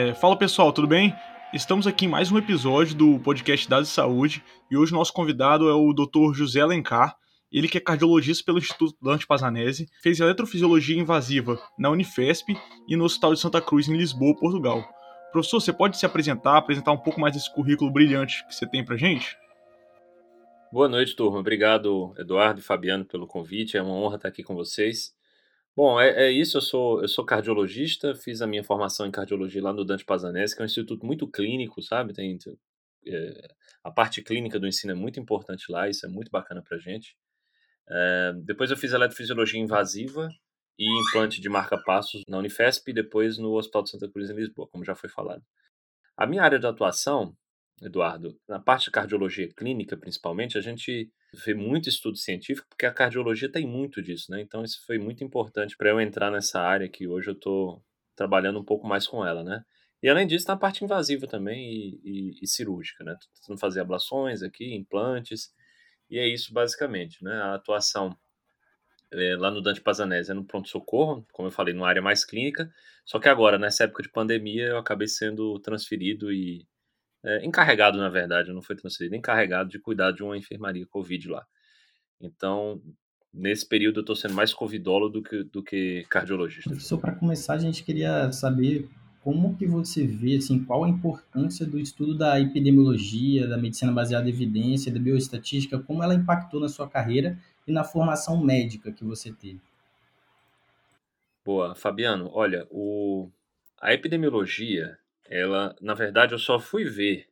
É, fala pessoal, tudo bem? Estamos aqui em mais um episódio do podcast Dados de Saúde e hoje nosso convidado é o Dr. José Alencar. Ele que é cardiologista pelo Instituto Dante Pazanese, fez eletrofisiologia invasiva na Unifesp e no Hospital de Santa Cruz em Lisboa, Portugal. Professor, você pode se apresentar, apresentar um pouco mais desse currículo brilhante que você tem pra gente? Boa noite, turma. Obrigado, Eduardo e Fabiano, pelo convite. É uma honra estar aqui com vocês. Bom, é, é, isso. Eu sou, eu sou cardiologista, fiz a minha formação em cardiologia lá no Dante Pazanese, que é um instituto muito clínico, sabe? Tem, é, a parte clínica do ensino é muito importante lá, isso é muito bacana pra gente. É, depois eu fiz eletrofisiologia invasiva e implante de marca-passos na Unifesp e depois no Hospital de Santa Cruz em Lisboa, como já foi falado. A minha área de atuação, Eduardo, na parte de cardiologia clínica principalmente, a gente vê muito estudo científico, porque a cardiologia tem muito disso, né? Então isso foi muito importante para eu entrar nessa área que hoje eu estou trabalhando um pouco mais com ela, né? E além disso, na parte invasiva também e, e, e cirúrgica, né? Tô tentando fazer ablações aqui, implantes, e é isso basicamente, né? A atuação é, lá no Dante Pazanese é no pronto-socorro, como eu falei, numa área mais clínica, só que agora, nessa época de pandemia, eu acabei sendo transferido e é, encarregado, na verdade, não foi transferido, encarregado de cuidar de uma enfermaria Covid lá. Então, nesse período eu estou sendo mais covidólogo do que, do que cardiologista. Só para começar, a gente queria saber como que você vê, assim, qual a importância do estudo da epidemiologia, da medicina baseada em evidência, da bioestatística, como ela impactou na sua carreira e na formação médica que você teve? Boa, Fabiano, olha, o, a epidemiologia ela, na verdade, eu só fui ver,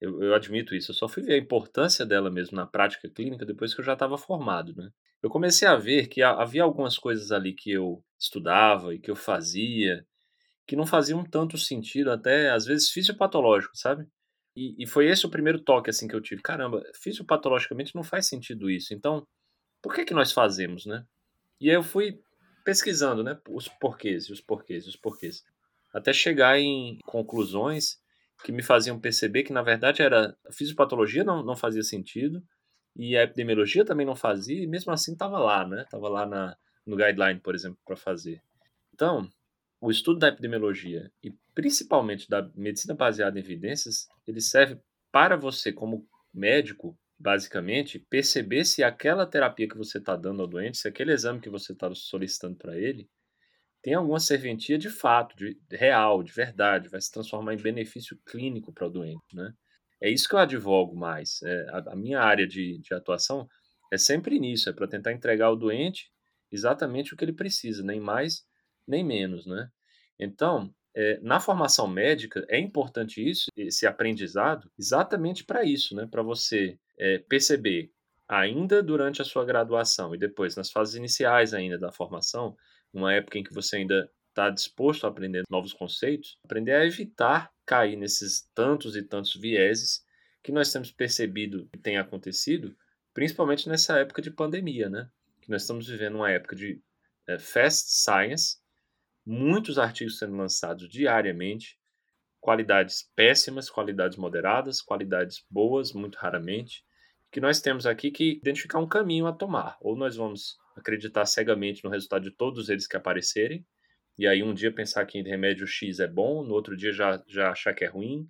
eu, eu, admito isso, eu só fui ver a importância dela mesmo na prática clínica depois que eu já estava formado, né? Eu comecei a ver que havia algumas coisas ali que eu estudava e que eu fazia que não faziam tanto sentido, até às vezes fisiopatológico, sabe? E, e foi esse o primeiro toque assim que eu tive. Caramba, fisiopatologicamente não faz sentido isso. Então, por que que nós fazemos, né? E aí eu fui pesquisando, né, os porquês, os porquês, os porquês até chegar em conclusões que me faziam perceber que, na verdade, era a fisiopatologia não, não fazia sentido e a epidemiologia também não fazia, e mesmo assim estava lá, né? Estava lá na, no guideline, por exemplo, para fazer. Então, o estudo da epidemiologia e principalmente da medicina baseada em evidências, ele serve para você, como médico, basicamente, perceber se aquela terapia que você está dando ao doente, se aquele exame que você está solicitando para ele, tem alguma serventia de fato, de, real, de verdade, vai se transformar em benefício clínico para o doente, né? É isso que eu advogo mais. É, a, a, minha área de, de atuação é sempre nisso, é para tentar entregar ao doente exatamente o que ele precisa, nem mais nem menos, né? Então, é, na formação médica é importante isso, esse aprendizado, exatamente para isso, né? Para você é, perceber ainda durante a sua graduação e depois nas fases iniciais ainda da formação, uma época em que você ainda está disposto a aprender novos conceitos, aprender a evitar cair nesses tantos e tantos vieses que nós temos percebido que tem acontecido, principalmente nessa época de pandemia, né? Que nós estamos vivendo uma época de é, fast science, muitos artigos sendo lançados diariamente, qualidades péssimas, qualidades moderadas, qualidades boas, muito raramente, que nós temos aqui que identificar um caminho a tomar. Ou nós vamos acreditar cegamente no resultado de todos eles que aparecerem, e aí um dia pensar que remédio X é bom, no outro dia já, já achar que é ruim,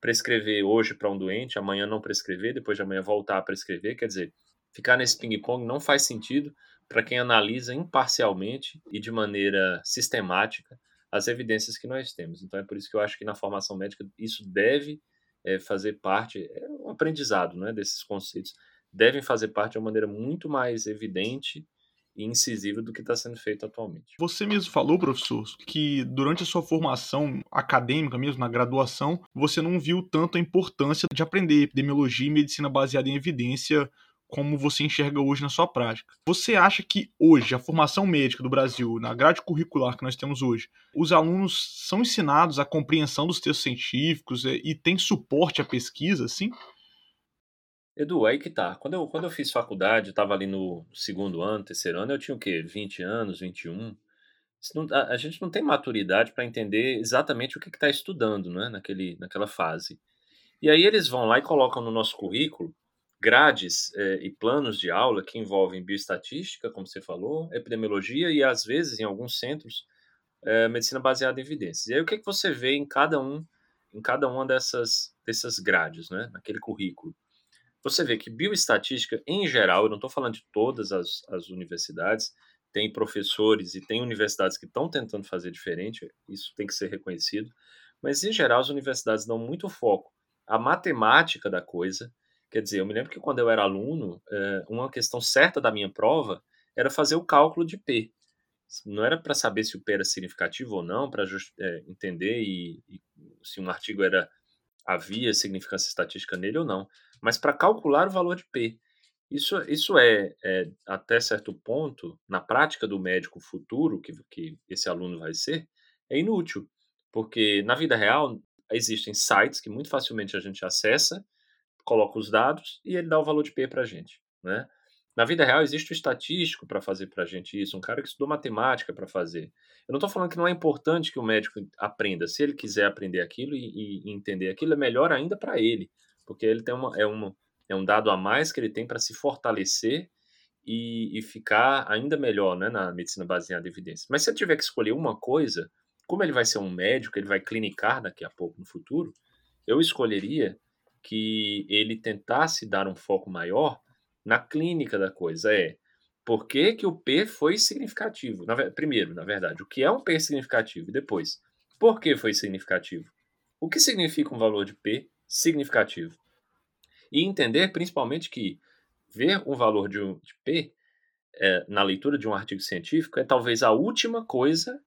prescrever hoje para um doente, amanhã não prescrever, depois de amanhã voltar a prescrever, quer dizer, ficar nesse ping-pong não faz sentido para quem analisa imparcialmente e de maneira sistemática as evidências que nós temos. Então é por isso que eu acho que na formação médica isso deve é, fazer parte, é um aprendizado né, desses conceitos, devem fazer parte de uma maneira muito mais evidente e incisiva do que está sendo feito atualmente. Você mesmo falou, professor, que durante a sua formação acadêmica mesmo, na graduação, você não viu tanto a importância de aprender epidemiologia e medicina baseada em evidência como você enxerga hoje na sua prática. Você acha que hoje, a formação médica do Brasil, na grade curricular que nós temos hoje, os alunos são ensinados a compreensão dos textos científicos é, e tem suporte à pesquisa, sim? Edu, aí que tá. Quando eu, quando eu fiz faculdade, eu tava ali no segundo ano, terceiro ano, eu tinha o quê? 20 anos, 21. Não, a, a gente não tem maturidade para entender exatamente o que está estudando né, naquele, naquela fase. E aí eles vão lá e colocam no nosso currículo grades é, e planos de aula que envolvem bioestatística, como você falou, epidemiologia e às vezes em alguns centros é, medicina baseada em evidências. E aí o que, que você vê em cada um, em cada uma dessas, dessas grades, né, naquele currículo? Você vê que bioestatística, em geral, eu não estou falando de todas as, as universidades, tem professores e tem universidades que estão tentando fazer diferente, isso tem que ser reconhecido, mas em geral as universidades dão muito foco à matemática da coisa. Quer dizer, eu me lembro que quando eu era aluno, é, uma questão certa da minha prova era fazer o cálculo de P. Não era para saber se o P era significativo ou não, para é, entender e, e se um artigo era havia significância estatística nele ou não, mas para calcular o valor de P. Isso, isso é, é, até certo ponto, na prática do médico futuro, que, que esse aluno vai ser, é inútil. Porque na vida real existem sites que muito facilmente a gente acessa, coloca os dados e ele dá o valor de P para a gente. Né? Na vida real existe o estatístico para fazer para a gente isso, um cara que estudou matemática para fazer. Eu não estou falando que não é importante que o médico aprenda. Se ele quiser aprender aquilo e, e entender aquilo, é melhor ainda para ele, porque ele tem uma, é uma, é um dado a mais que ele tem para se fortalecer e, e, ficar ainda melhor né, na medicina baseada em evidências. Mas se ele tiver que escolher uma coisa, como ele vai ser um médico, ele vai clinicar daqui a pouco no futuro, eu escolheria que ele tentasse dar um foco maior na clínica da coisa. É por que, que o P foi significativo? Na, primeiro, na verdade, o que é um P significativo? E depois, por que foi significativo? O que significa um valor de P significativo? E entender principalmente que ver um valor de, um, de P é, na leitura de um artigo científico é talvez a última coisa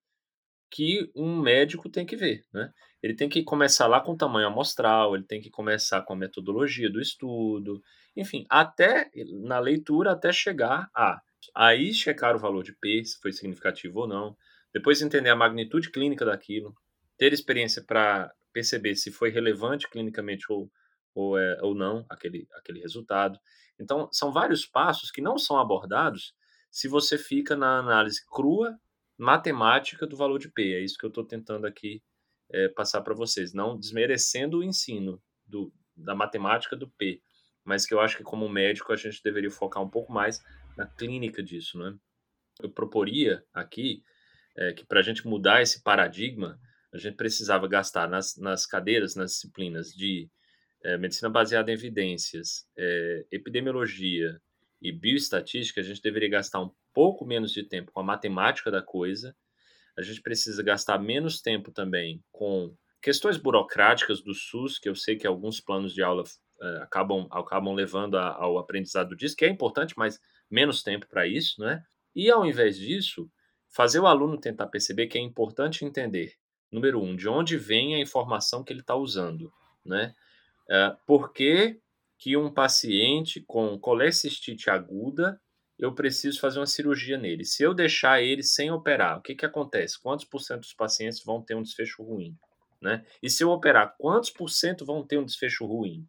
que um médico tem que ver. Né? Ele tem que começar lá com o tamanho amostral, ele tem que começar com a metodologia do estudo, enfim, até na leitura, até chegar a aí checar o valor de P, se foi significativo ou não, depois entender a magnitude clínica daquilo, ter experiência para perceber se foi relevante clinicamente ou, ou, é, ou não aquele, aquele resultado. Então, são vários passos que não são abordados se você fica na análise crua, matemática do valor de P. É isso que eu estou tentando aqui é, passar para vocês. Não desmerecendo o ensino do, da matemática do P, mas que eu acho que, como médico, a gente deveria focar um pouco mais na clínica disso. Né? Eu proporia aqui é, que, para a gente mudar esse paradigma, a gente precisava gastar nas, nas cadeiras, nas disciplinas de é, medicina baseada em evidências, é, epidemiologia e bioestatística, a gente deveria gastar um pouco menos de tempo com a matemática da coisa. A gente precisa gastar menos tempo também com questões burocráticas do SUS, que eu sei que alguns planos de aula é, acabam, acabam levando a, ao aprendizado disso, que é importante, mas menos tempo para isso, né? E ao invés disso, fazer o aluno tentar perceber que é importante entender, número um, de onde vem a informação que ele está usando, né? É, por que, que um paciente com colecistite aguda eu preciso fazer uma cirurgia nele? Se eu deixar ele sem operar, o que, que acontece? Quantos por cento dos pacientes vão ter um desfecho ruim? Né? E se eu operar, quantos por cento vão ter um desfecho ruim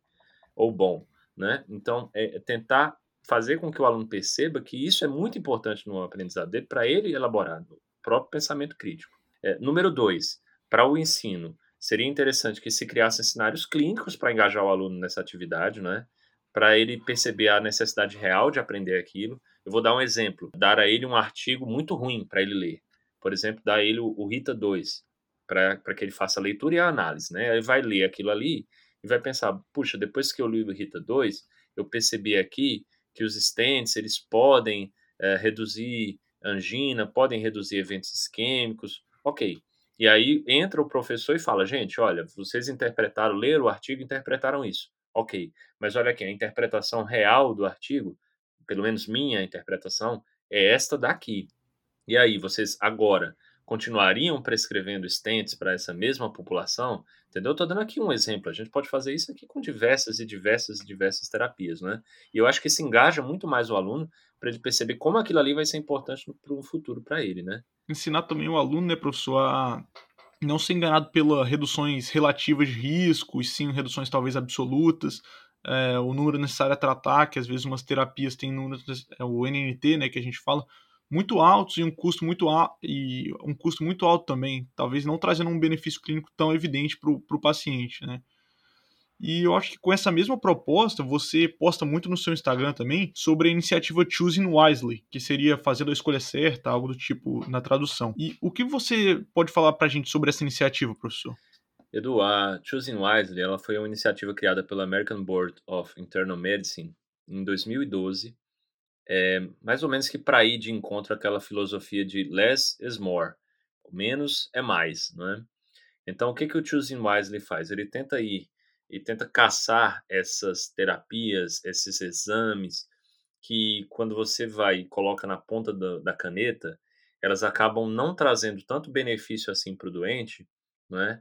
ou bom? Né? Então, é tentar fazer com que o aluno perceba que isso é muito importante no aprendizado dele para ele elaborar o próprio pensamento crítico. É, número dois, para o ensino, seria interessante que se criassem cenários clínicos para engajar o aluno nessa atividade, né? para ele perceber a necessidade real de aprender aquilo. Eu vou dar um exemplo, dar a ele um artigo muito ruim para ele ler. Por exemplo, dar a ele o, Rita 2, para que ele faça a leitura e a análise. Né? Ele vai ler aquilo ali e vai pensar, puxa, depois que eu li o Rita 2, eu percebi aqui que os stents eles podem é, reduzir angina, podem reduzir eventos isquêmicos. Ok, e aí entra o professor e fala: gente, olha, vocês interpretaram, leram o artigo, interpretaram isso. Ok, mas olha aqui, a interpretação real do artigo, pelo menos minha interpretação, é esta daqui. E aí, vocês agora continuariam prescrevendo stents para essa mesma população? Entendeu? Estou dando aqui um exemplo. A gente pode fazer isso aqui com diversas e diversas e diversas terapias, né? E eu acho que isso engaja muito mais o aluno para ele perceber como aquilo ali vai ser importante para o futuro para ele, né? ensinar também o aluno, né, professor, a não ser enganado pelas reduções relativas de risco, e sim reduções talvez absolutas, é, o número necessário a tratar, que às vezes umas terapias têm número, é, o NNT, né, que a gente fala, muito altos e um custo muito alto, e um custo muito alto também, talvez não trazendo um benefício clínico tão evidente para o paciente, né. E eu acho que com essa mesma proposta, você posta muito no seu Instagram também sobre a iniciativa Choosing Wisely, que seria fazendo a escolha certa, algo do tipo na tradução. E o que você pode falar pra gente sobre essa iniciativa, professor? Edu, a Choosing Wisely ela foi uma iniciativa criada pela American Board of Internal Medicine em 2012, é, mais ou menos que para ir de encontro àquela filosofia de less is more, menos é mais, não é? Então, o que, que o Choosing Wisely faz? Ele tenta ir e tenta caçar essas terapias, esses exames, que quando você vai e coloca na ponta da, da caneta, elas acabam não trazendo tanto benefício assim para o doente, não é?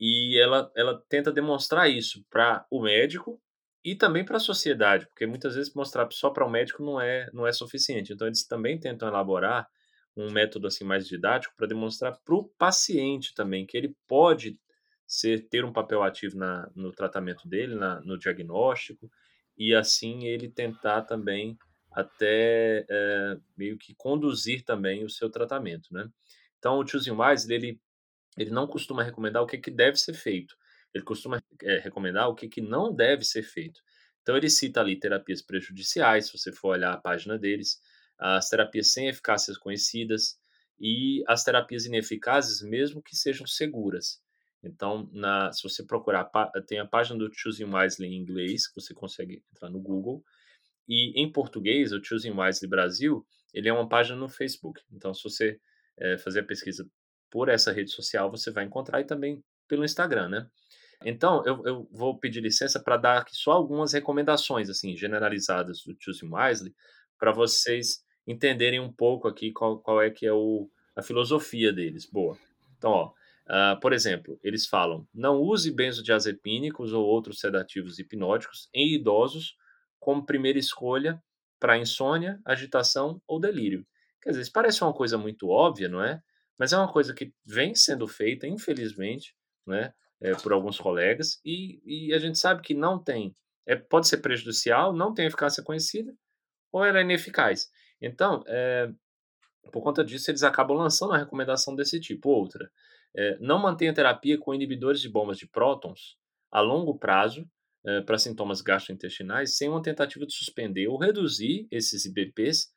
E ela, ela tenta demonstrar isso para o médico e também para a sociedade, porque muitas vezes mostrar só para o médico não é, não é suficiente. Então, eles também tentam elaborar um método assim mais didático para demonstrar para o paciente também que ele pode ser ter um papel ativo na, no tratamento dele, na, no diagnóstico, e assim ele tentar também até é, meio que conduzir também o seu tratamento, né? Então, o Choosing Wise, ele ele não costuma recomendar o que, que deve ser feito. Ele costuma é, recomendar o que, que não deve ser feito. Então, ele cita ali terapias prejudiciais, se você for olhar a página deles, as terapias sem eficácias conhecidas e as terapias ineficazes, mesmo que sejam seguras. Então, na, se você procurar, tem a página do Choosing Wisely em inglês, que você consegue entrar no Google. E em português, o Choosing Wisely Brasil, ele é uma página no Facebook. Então, se você é, fazer a pesquisa por essa rede social, você vai encontrar e também pelo Instagram, né? Então, eu, eu vou pedir licença para dar aqui só algumas recomendações, assim, generalizadas do Choosing Wisely, para vocês entenderem um pouco aqui qual, qual é que é o, a filosofia deles. Boa. Então, ó, uh, por exemplo, eles falam, não use benzodiazepínicos ou outros sedativos hipnóticos em idosos como primeira escolha para insônia, agitação ou delírio. Quer dizer, isso parece uma coisa muito óbvia, não é? Mas é uma coisa que vem sendo feita, infelizmente, né, é, por alguns colegas, e, e, a gente sabe que não tem, é, pode ser prejudicial, não tem eficácia conhecida, ou ela é ineficaz. Então, é, por conta disso, eles acabam lançando uma recomendação desse tipo. Outra, é, não mantenha terapia com inibidores de bombas de prótons a longo prazo é, para sintomas gastrointestinais sem uma tentativa de suspender ou reduzir esses IBPs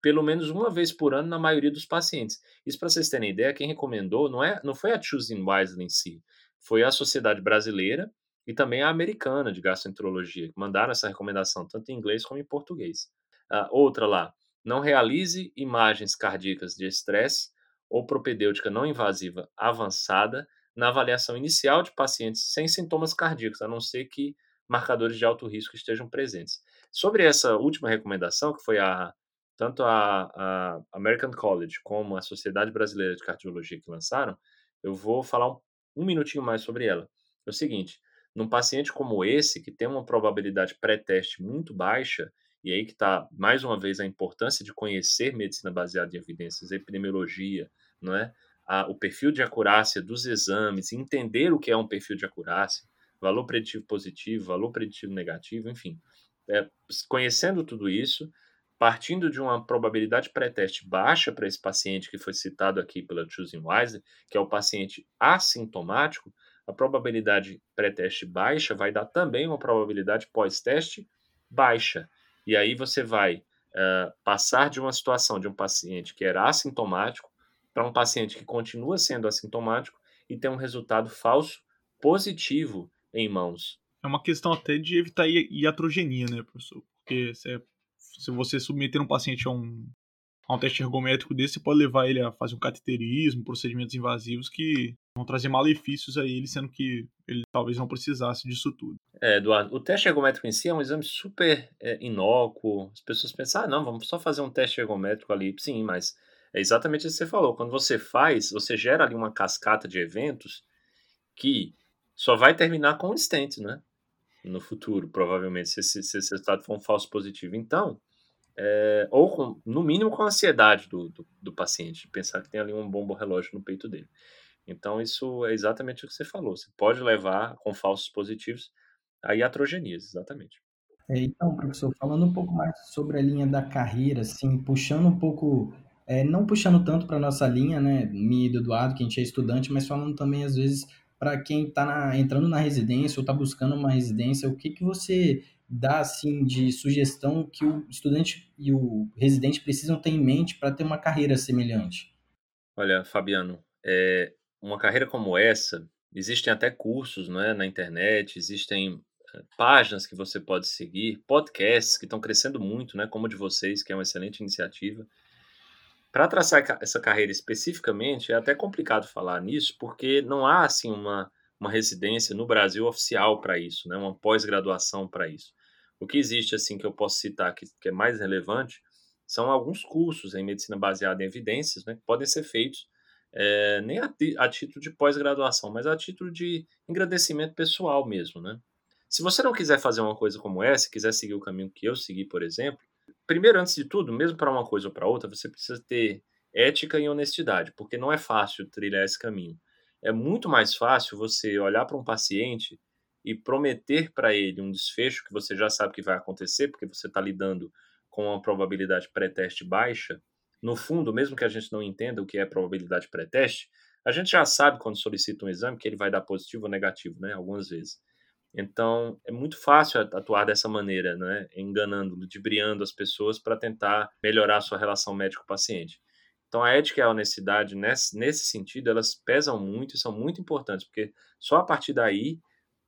pelo menos uma vez por ano na maioria dos pacientes. Isso para vocês terem ideia, quem recomendou não, é, não foi a Choosing Wisely em si, foi a Sociedade Brasileira e também a Americana de Gastroenterologia, que mandaram essa recomendação tanto em inglês como em português. Uh, outra lá, não realize imagens cardíacas de estresse ou propedêutica não invasiva avançada na avaliação inicial de pacientes sem sintomas cardíacos, a não ser que marcadores de alto risco estejam presentes. Sobre essa última recomendação, que foi a tanto a, a, American College como a Sociedade Brasileira de Cardiologia que lançaram, eu vou falar um, um minutinho mais sobre ela. É o seguinte, num paciente como esse, que tem uma probabilidade pré-teste muito baixa, e aí que está, mais uma vez, a importância de conhecer medicina baseada em evidências, epidemiologia, não é? A, o perfil de acurácia dos exames, entender o que é um perfil de acurácia, valor preditivo positivo, valor preditivo negativo, enfim. É, conhecendo tudo isso, partindo de uma probabilidade pré-teste baixa para esse paciente que foi citado aqui pela Choosing Wise, que é o paciente assintomático, a probabilidade pré-teste baixa vai dar também uma probabilidade pós-teste baixa. E aí você vai uh, passar de uma situação de um paciente que era assintomático para um paciente que continua sendo assintomático e tem um resultado falso positivo em mãos. É uma questão até de evitar iatrogenia, né, professor? Porque você se você submeter um paciente a um, a um teste ergométrico desse, você pode levar ele a fazer um cateterismo, procedimentos invasivos que vão trazer malefícios a ele, sendo que ele talvez não precisasse disso tudo. É, Eduardo, o teste ergométrico em si é um exame super é, inócuo. As pessoas pensam, ah, não, vamos só fazer um teste ergométrico ali. Sim, mas é exatamente o que você falou. Quando você faz, você gera ali uma cascata de eventos que só vai terminar com um stent, né? No futuro, provavelmente, se esse, se esse resultado for um falso positivo. Então, é, ou com, no mínimo com a ansiedade do, do, do, paciente, pensar que tem ali um bombo relógio no peito dele. Então, isso é exatamente o que você falou. Você pode levar com falsos positivos a iatrogenias, exatamente. É, então, professor, falando um pouco mais sobre a linha da carreira, assim, puxando um pouco, é, não puxando tanto para nossa linha, né, minha e do Eduardo, que a gente é estudante, mas falando também, às vezes, para quem está entrando na residência ou está buscando uma residência, o que, que você dá assim de sugestão que o estudante e o residente precisam ter em mente para ter uma carreira semelhante? Olha, Fabiano, é, uma carreira como essa, existem até cursos não é, na internet, existem eh, páginas que você pode seguir, podcasts que estão crescendo muito, né, como o de vocês, que é uma excelente iniciativa. Para traçar essa carreira especificamente, é até complicado falar nisso, porque não há assim uma, uma residência no Brasil oficial para isso, né, uma pós-graduação para isso. O que existe, assim, que eu posso citar que, que é mais relevante, são alguns cursos em medicina baseada em evidências, né, que podem ser feitos é, nem a, a, título de pós-graduação, mas a título de engrandecimento pessoal mesmo, né? Se você não quiser fazer uma coisa como essa, quiser seguir o caminho que eu segui, por exemplo, primeiro, antes de tudo, mesmo para uma coisa ou para outra, você precisa ter ética e honestidade, porque não é fácil trilhar esse caminho. É muito mais fácil você olhar para um paciente e prometer para ele um desfecho que você já sabe que vai acontecer, porque você está lidando com uma probabilidade pré-teste baixa, no fundo, mesmo que a gente não entenda o que é probabilidade pré-teste, a gente já sabe quando solicita um exame que ele vai dar positivo ou negativo, né? Algumas vezes. Então, é muito fácil atuar dessa maneira, né? enganando, ludibriando as pessoas para tentar melhorar a sua relação médico-paciente. Então, a ética e a honestidade, nesse, nesse sentido, elas pesam muito e são muito importantes, porque só a partir daí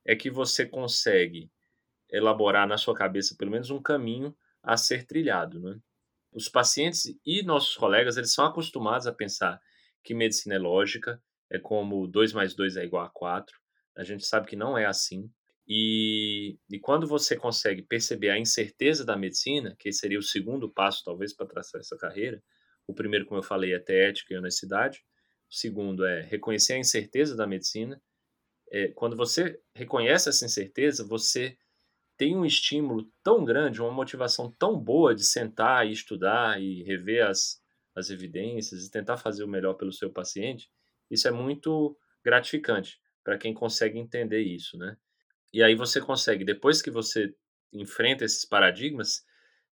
é que você consegue elaborar na sua cabeça pelo menos um caminho a ser trilhado. Né? Os pacientes e nossos colegas eles são acostumados a pensar que medicina é lógica, é como 2 mais 2 é igual a 4. A gente sabe que não é assim. E, e quando você consegue perceber a incerteza da medicina, que seria o segundo passo, talvez, para traçar essa carreira, o primeiro, como eu falei, é ter ética e honestidade. O segundo é reconhecer a incerteza da medicina. É, quando você reconhece essa incerteza, você tem um estímulo tão grande, uma motivação tão boa de sentar e estudar e rever as, as evidências e tentar fazer o melhor pelo seu paciente, isso é muito gratificante para quem consegue entender isso, né? E aí você consegue, depois que você enfrenta esses paradigmas,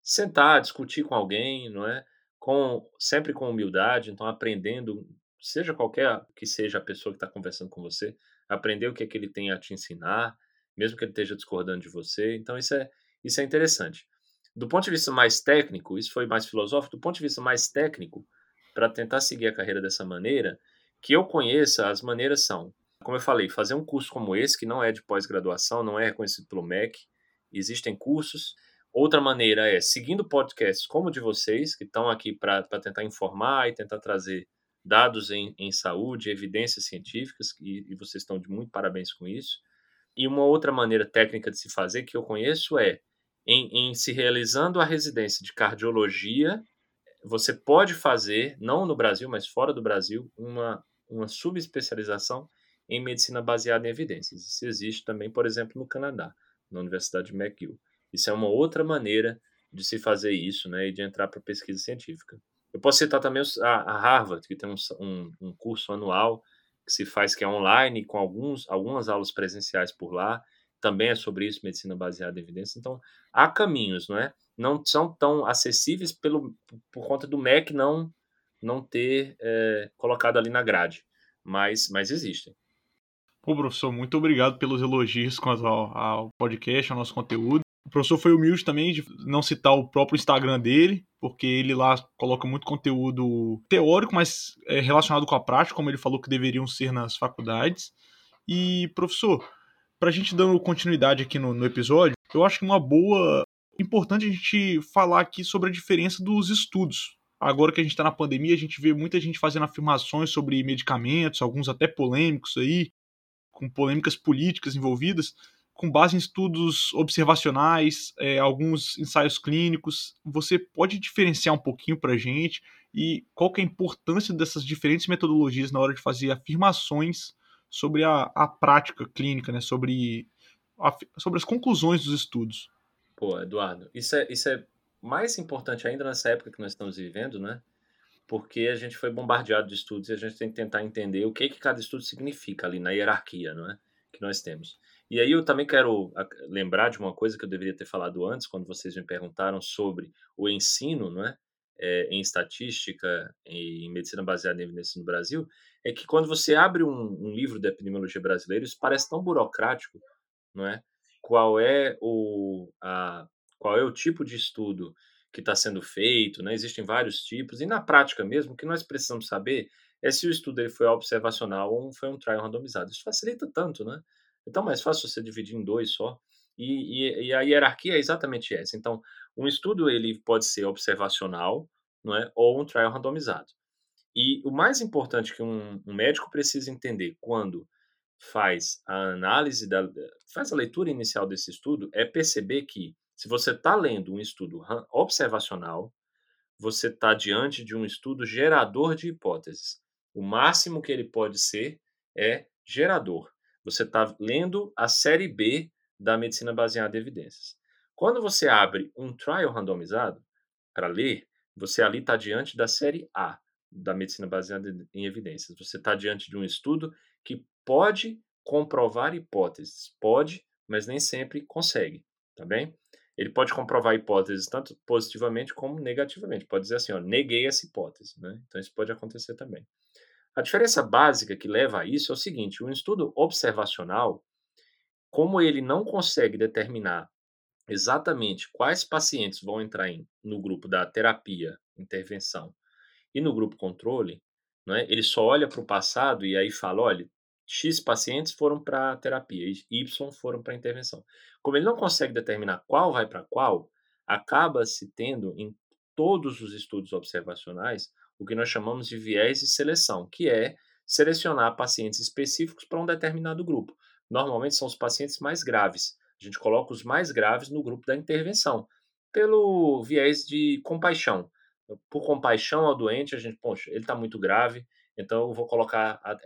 sentar, discutir com alguém, não é? Com sempre com humildade, então aprendendo, seja qualquer que seja a pessoa que está conversando com você, aprender o que é que ele tem a te ensinar, mesmo que ele esteja discordando de você. Então, isso é, isso é interessante. Do ponto de vista mais técnico, isso foi mais filosófico, do ponto de vista mais técnico, para tentar seguir a carreira dessa maneira, que eu conheça, as maneiras são, como eu falei, fazer um curso como esse, que não é de pós-graduação, não é reconhecido pelo MEC, existem cursos. Outra maneira é seguindo podcasts como o de vocês, que estão aqui para tentar informar e tentar trazer dados em, em saúde, evidências científicas, e, e vocês estão de muito parabéns com isso. E uma outra maneira técnica de se fazer que eu conheço é em, em se realizando a residência de cardiologia, você pode fazer, não no Brasil, mas fora do Brasil, uma, uma subespecialização em medicina baseada em evidências. Isso existe também, por exemplo, no Canadá, na Universidade de McGill. Isso é uma outra maneira de se fazer isso né, e de entrar para pesquisa científica. Eu posso citar também a, Harvard, que tem um, um, um curso anual que se faz que é online, com alguns, algumas aulas presenciais por lá. Também é sobre isso, medicina baseada em evidência. Então, há caminhos, não é? Não são tão acessíveis pelo, por conta do MEC não, não ter é, colocado ali na grade, mas, mas existem. Pô, professor, muito obrigado pelos elogios quanto ao, ao podcast, ao nosso conteúdo. O professor foi humilde também de não citar o próprio Instagram dele, porque ele lá coloca muito conteúdo teórico, mas é relacionado com a prática, como ele falou que deveriam ser nas faculdades. E, professor, para a gente dando continuidade aqui no, no episódio, eu acho que uma boa. Importante a gente falar aqui sobre a diferença dos estudos. Agora que a gente está na pandemia, a gente vê muita gente fazendo afirmações sobre medicamentos, alguns até polêmicos aí, com polêmicas políticas envolvidas com base em estudos observacionais, é, alguns ensaios clínicos. Você pode diferenciar um pouquinho para a gente e qual que é a importância dessas diferentes metodologias na hora de fazer afirmações sobre a, a prática clínica, né? sobre, a, sobre as conclusões dos estudos? Pô, Eduardo, isso é, isso é mais importante ainda nessa época que nós estamos vivendo, né? Porque a gente foi bombardeado de estudos e a gente tem que tentar entender o que, que cada estudo significa ali na hierarquia, não é? Que nós temos. E aí eu também quero lembrar de uma coisa que eu deveria ter falado antes, quando vocês me perguntaram sobre o ensino, não é? é, em estatística e em medicina baseada em evidência no Brasil é que quando você abre um, um livro da epidemiologia brasileira, isso parece tão burocrático, não é? Qual é o, a, qual é o tipo de estudo que está sendo feito, né? Existem vários tipos, e na prática mesmo, o que nós precisamos saber é se o estudo ele foi observacional ou foi um trial randomizado. Isso facilita tanto, né? Então, mais fácil você dividir em dois só. E, e, e, a hierarquia é exatamente essa. Então, um estudo ele pode ser observacional, não é, ou um trial randomizado. E o mais importante que um, um médico precisa entender quando faz a análise da, faz a leitura inicial desse estudo é perceber que se você está lendo um estudo observacional, você está diante de um estudo gerador de hipóteses. O máximo que ele pode ser é gerador. Você está lendo a série B da medicina baseada em evidências. Quando você abre um trial randomizado para ler, você ali está diante da série A da medicina baseada em evidências. Você está diante de um estudo que pode comprovar hipóteses. Pode, mas nem sempre consegue, tá bem? ele pode comprovar hipóteses tanto positivamente como negativamente. Pode dizer assim, ó, neguei essa hipótese. Né? Então, isso pode acontecer também. A diferença básica que leva a isso é o seguinte: um estudo observacional, como ele não consegue determinar exatamente quais pacientes vão entrar em, no grupo da terapia, intervenção, e no grupo controle, né, ele só olha para o passado e aí fala: olha, X pacientes foram para terapia e Y foram para intervenção. Como ele não consegue determinar qual vai para qual, acaba se tendo em todos os estudos observacionais o que nós chamamos de viés de seleção, que é selecionar pacientes específicos para um determinado grupo. Normalmente são os pacientes mais graves. A gente coloca os mais graves no grupo da intervenção, pelo viés de compaixão. Por compaixão ao doente, a gente, poxa, ele está muito grave, então, eu vou colocar a, a,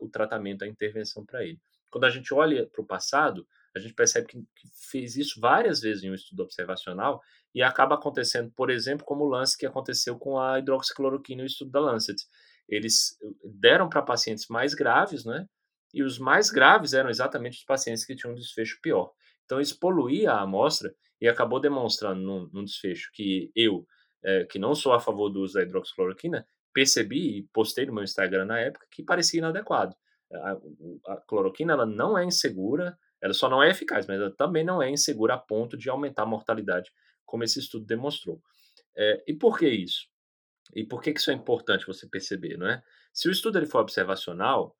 o tratamento, a intervenção para ele. Quando a gente olha para o passado, a gente percebe que, fez isso várias vezes em um estudo observacional e acaba acontecendo, por exemplo, como o lance que aconteceu com a hidroxicloroquina no estudo da Lancet. Eles eh, deram para pacientes mais graves, né? E os mais graves eram exatamente os pacientes que tinham um desfecho pior. Então, isso poluía a amostra e acabou demonstrando num, num desfecho que eu, é, que não sou a favor do uso da hidroxicloroquina, percebi e postei no meu Instagram na época que parecia inadequado. A, a, cloroquina ela não é insegura, ela só não é eficaz, mas ela também não é insegura a ponto de aumentar a mortalidade, como esse estudo demonstrou. É, e por que isso? E por que, que isso é importante você perceber, não é? Se o estudo ele for observacional,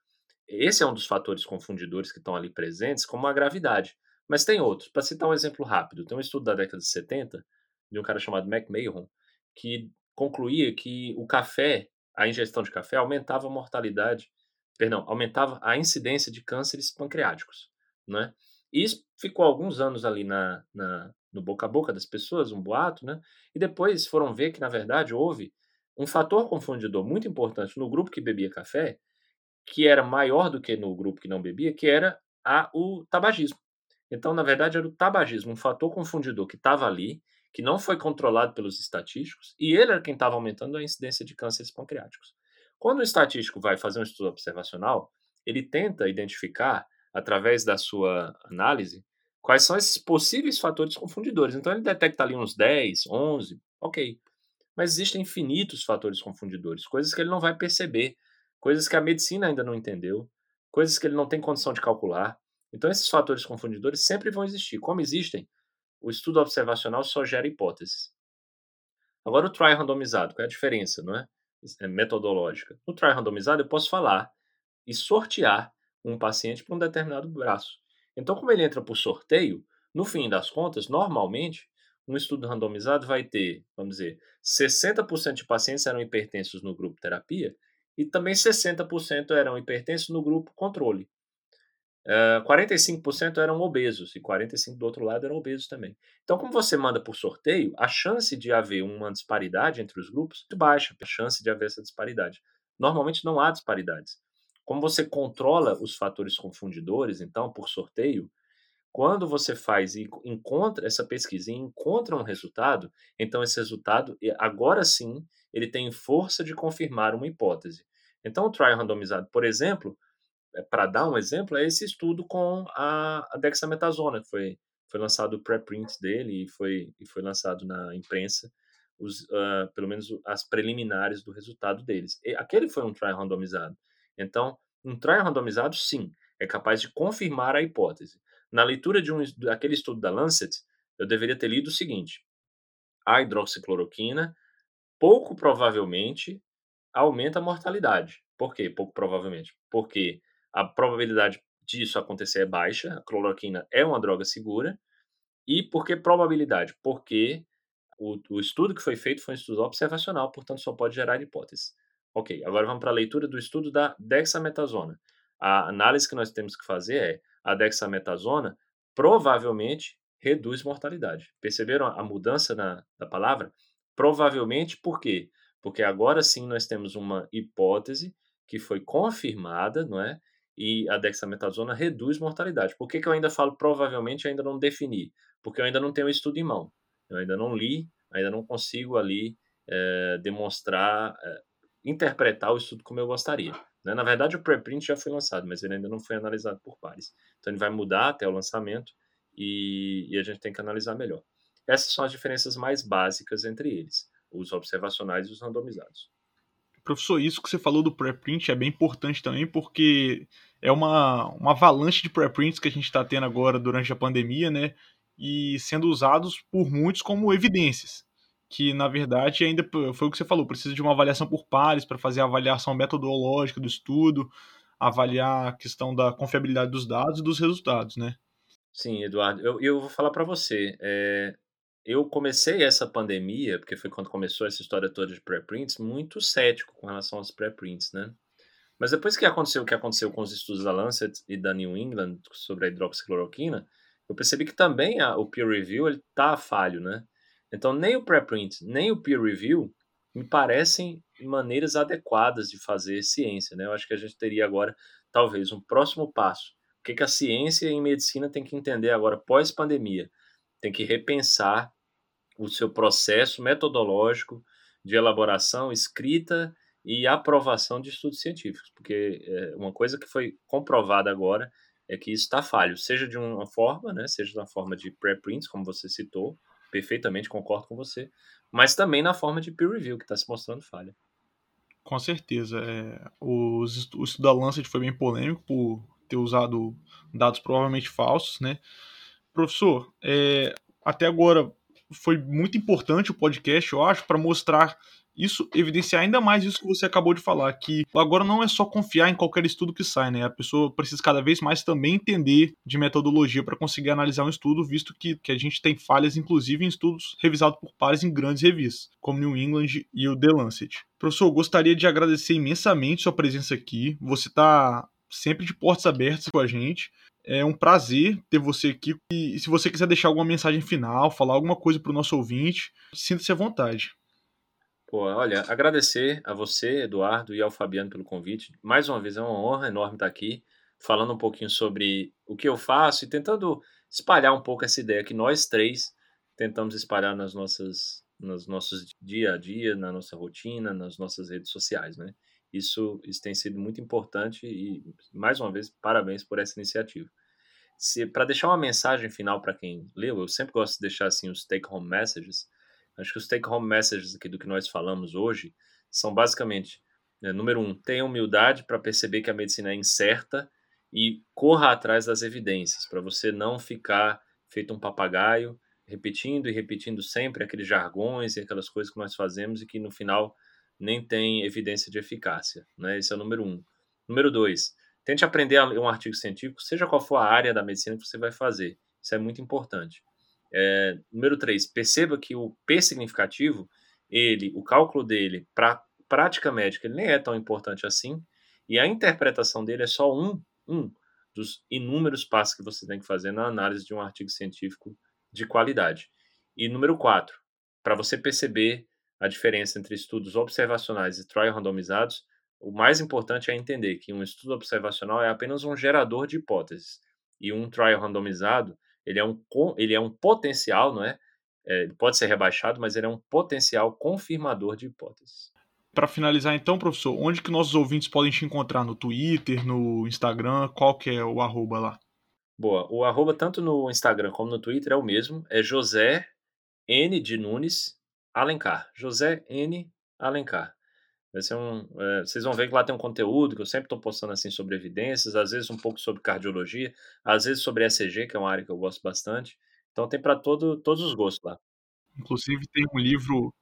esse é um dos fatores confundidores que estão ali presentes, como a gravidade. Mas tem outros. Para citar um exemplo rápido, tem um estudo da década de 70, de um cara chamado McMahon, que concluía que o café, a ingestão de café, aumentava a mortalidade, perdão, aumentava a incidência de cânceres pancreáticos, né? E isso ficou alguns anos ali na, na, no boca a boca das pessoas, um boato, né? E depois foram ver que, na verdade, houve um fator confundidor muito importante no grupo que bebia café, que era maior do que no grupo que não bebia, que era a, o tabagismo. Então, na verdade, era o tabagismo, um fator confundidor que estava ali que não foi controlado pelos estatísticos, e ele era quem estava aumentando a incidência de cânceres pancreáticos. Quando o estatístico vai fazer um estudo observacional, ele tenta identificar, através da sua análise, quais são esses possíveis fatores confundidores. Então, ele detecta ali uns 10, 11, ok. Mas existem infinitos fatores confundidores, coisas que ele não vai perceber, coisas que a medicina ainda não entendeu, coisas que ele não tem condição de calcular. Então, esses fatores confundidores sempre vão existir. Como existem o estudo observacional só gera hipóteses. Agora, o trial randomizado, qual é a diferença, não é? é metodológica. No trial randomizado, eu posso falar e sortear um paciente para um determinado braço. Então, como ele entra por sorteio, no fim das contas, normalmente, um estudo randomizado vai ter, vamos dizer, 60% de pacientes eram hipertensos no grupo terapia e também 60% eram hipertensos no grupo controle. 45% eram obesos e 45% do outro lado eram obesos também. Então, como você manda por sorteio, a chance de haver uma disparidade entre os grupos é baixa, a chance de haver essa disparidade. Normalmente não há disparidades. Como você controla os fatores confundidores, então, por sorteio, quando você faz e encontra essa pesquisa e encontra um resultado, então esse resultado, agora sim, ele tem força de confirmar uma hipótese. Então, o trial randomizado, por exemplo, é, para dar um exemplo, é esse estudo com a, a dexametasona, que foi, foi lançado o preprint dele e foi, e foi lançado na imprensa. os, uh, pelo menos as preliminares do resultado deles. E aquele foi um trial randomizado. Então, um trial randomizado, sim, é capaz de confirmar a hipótese. Na leitura de um, daquele estudo da Lancet, eu deveria ter lido o seguinte: a hidroxicloroquina, pouco provavelmente, aumenta a mortalidade. Por quê? Pouco provavelmente. Porque a probabilidade disso acontecer é baixa, a cloroquina é uma droga segura. E por que probabilidade? Porque o, o estudo que foi feito foi um estudo observacional, portanto só pode gerar hipótese. Ok, agora vamos para a leitura do estudo da dexametasona. A análise que nós temos que fazer é a dexametasona provavelmente reduz mortalidade. Perceberam a mudança na, da palavra? Provavelmente por quê? Porque agora sim nós temos uma hipótese que foi confirmada, não é? E a dexametasona reduz mortalidade. Por que, que eu ainda falo provavelmente ainda não defini? Porque eu ainda não tenho o estudo em mão. Eu ainda não li, ainda não consigo ali é, demonstrar, é, interpretar o estudo como eu gostaria. Né? Na verdade, o preprint já foi lançado, mas ele ainda não foi analisado por pares. Então, ele vai mudar até o lançamento e, e a gente tem que analisar melhor. Essas são as diferenças mais básicas entre eles, os observacionais e os randomizados. Professor, isso que você falou do preprint é bem importante também, porque é uma, uma avalanche de preprints que a gente está tendo agora durante a pandemia, né? E sendo usados por muitos como evidências. Que, na verdade, ainda foi o que você falou, precisa de uma avaliação por pares para fazer a avaliação metodológica do estudo, avaliar a questão da confiabilidade dos dados e dos resultados, né? Sim, Eduardo, eu, eu vou falar para você. É, eu comecei essa pandemia, porque foi quando começou essa história toda de preprints, muito cético com relação aos preprints, né? Mas depois que aconteceu o que aconteceu com os estudos da Lancet e da New England sobre a hidroxicloroquina, eu percebi que também a, o peer review ele tá falho, né? Então nem o preprint nem o peer review me parecem maneiras adequadas de fazer ciência, né? Eu acho que a gente teria agora talvez um próximo passo. O que, que a ciência em medicina tem que entender agora pós pandemia? Tem que repensar o seu processo metodológico de elaboração, escrita e aprovação de estudos científicos, porque é, uma coisa que foi comprovada agora é que isso está falho, seja de uma forma, né, seja na forma de preprints, como você citou, perfeitamente concordo com você, mas também na forma de peer review, que está se mostrando falha. Com certeza. É, os, o estudo da Lancet foi bem polêmico por ter usado dados provavelmente falsos, né? Professor, é, até agora foi muito importante o podcast, eu acho, para mostrar isso, evidenciar ainda mais isso que você acabou de falar, que agora não é só confiar em qualquer estudo que sai, né? A pessoa precisa cada vez mais também entender de metodologia para conseguir analisar um estudo, visto que, que a gente tem falhas, inclusive, em estudos revisados por pares em grandes revistas, como New England e o The Lancet. Professor, gostaria de agradecer imensamente sua presença aqui. Você está sempre de portas abertas com a gente. É um prazer ter você aqui. E se você quiser deixar alguma mensagem final, falar alguma coisa para o nosso ouvinte, sinta-se à vontade. Pô, olha, agradecer a você, Eduardo, e ao Fabiano pelo convite. Mais uma vez, é uma honra enorme estar aqui, falando um pouquinho sobre o que eu faço e tentando espalhar um pouco essa ideia que nós três tentamos espalhar nas nossas, nos nossos dia a dia, na nossa rotina, nas nossas redes sociais, né? Isso, isso tem sido muito importante e, mais uma vez, parabéns por essa iniciativa. Para deixar uma mensagem final para quem leu, eu sempre gosto de deixar assim os take-home messages. Acho que os take-home messages aqui do que nós falamos hoje são basicamente, né, número um, tenha humildade para perceber que a medicina é incerta e corra atrás das evidências, para você não ficar feito um papagaio, repetindo e repetindo sempre aqueles jargões e aquelas coisas que nós fazemos e que no final nem tem evidência de eficácia. Né? Esse é o número um. Número dois, tente aprender a ler um artigo científico, seja qual for a área da medicina que você vai fazer. Isso é muito importante. É, número três, perceba que o P significativo, ele, o cálculo dele para prática médica, ele nem é tão importante assim, e a interpretação dele é só um, um dos inúmeros passos que você tem que fazer na análise de um artigo científico de qualidade. E número quatro, para você perceber a diferença entre estudos observacionais e trial randomizados, o mais importante é entender que um estudo observacional é apenas um gerador de hipóteses e um trial randomizado ele é um, ele é um potencial, não é? é ele pode ser rebaixado, mas ele é um potencial confirmador de hipóteses. Para finalizar então, professor, onde que nossos ouvintes podem te encontrar? No Twitter, no Instagram? Qual que é o arroba lá? Boa, o arroba tanto no Instagram como no Twitter é o mesmo, é José N de Nunes Alencar. José N. Alencar. Vai ser um, é, vocês vão ver que lá tem um conteúdo que eu sempre estou postando assim sobre evidências, às vezes um pouco sobre cardiologia, às vezes sobre ECG, que é uma área que eu gosto bastante. Então tem para todo, todos os gostos lá. Inclusive tem um livro,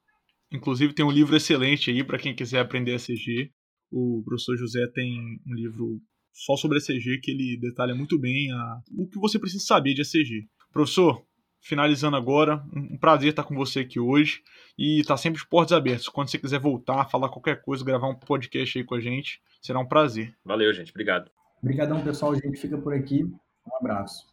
inclusive tem um livro excelente aí para quem quiser aprender ECG. O professor José tem um livro só sobre ECG que ele detalha muito bem a, o que você precisa saber de ECG. Professor, finalizando agora, um prazer estar com você aqui hoje e tá sempre de portas abertas. Quando você quiser voltar, falar qualquer coisa, gravar um podcast aí com a gente, será um prazer. Valeu, gente. Obrigado. Obrigadão, pessoal. A gente fica por aqui. Um abraço.